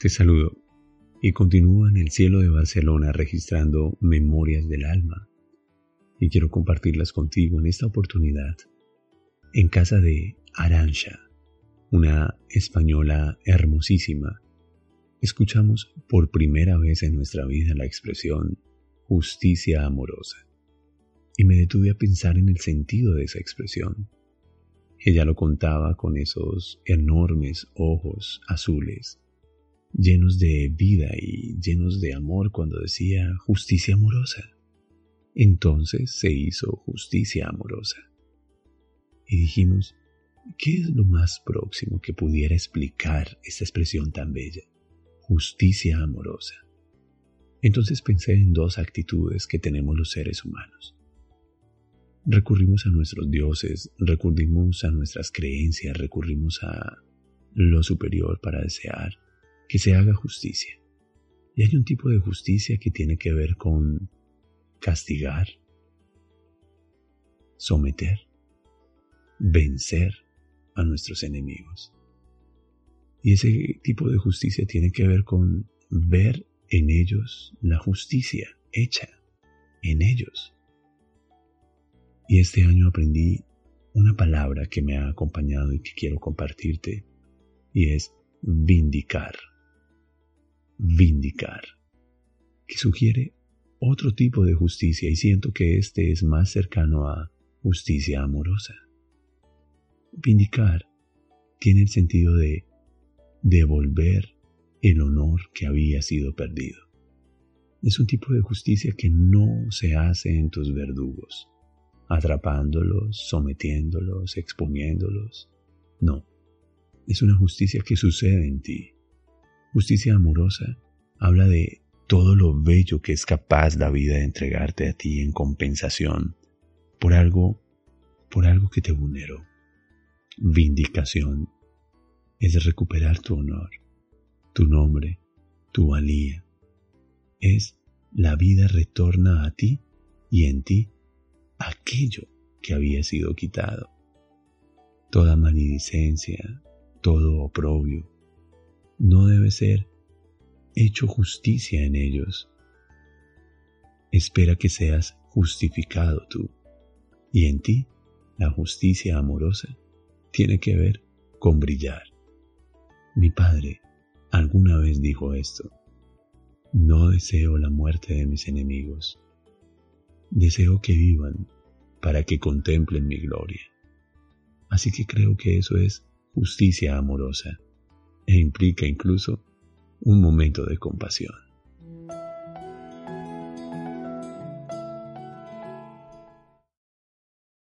Te saludo y continúo en el cielo de Barcelona registrando memorias del alma y quiero compartirlas contigo en esta oportunidad en casa de Arancha, una española hermosísima. Escuchamos por primera vez en nuestra vida la expresión justicia amorosa y me detuve a pensar en el sentido de esa expresión. Ella lo contaba con esos enormes ojos azules, llenos de vida y llenos de amor cuando decía justicia amorosa. Entonces se hizo justicia amorosa. Y dijimos, ¿qué es lo más próximo que pudiera explicar esta expresión tan bella? Justicia amorosa. Entonces pensé en dos actitudes que tenemos los seres humanos. Recurrimos a nuestros dioses, recurrimos a nuestras creencias, recurrimos a lo superior para desear que se haga justicia. Y hay un tipo de justicia que tiene que ver con castigar, someter, vencer a nuestros enemigos. Y ese tipo de justicia tiene que ver con ver en ellos la justicia hecha en ellos. Y este año aprendí una palabra que me ha acompañado y que quiero compartirte, y es vindicar. Vindicar, que sugiere otro tipo de justicia y siento que este es más cercano a justicia amorosa. Vindicar tiene el sentido de devolver el honor que había sido perdido. Es un tipo de justicia que no se hace en tus verdugos, atrapándolos, sometiéndolos, exponiéndolos. No, es una justicia que sucede en ti. Justicia amorosa habla de todo lo bello que es capaz la vida de entregarte a ti en compensación por algo, por algo que te vulneró. Vindicación es recuperar tu honor, tu nombre, tu valía. Es la vida retorna a ti y en ti aquello que había sido quitado. Toda maledicencia, todo oprobio, no debe ser hecho justicia en ellos. Espera que seas justificado tú, y en ti la justicia amorosa tiene que ver con brillar. Mi padre alguna vez dijo esto, no deseo la muerte de mis enemigos, Deseo que vivan para que contemplen mi gloria. Así que creo que eso es justicia amorosa e implica incluso un momento de compasión.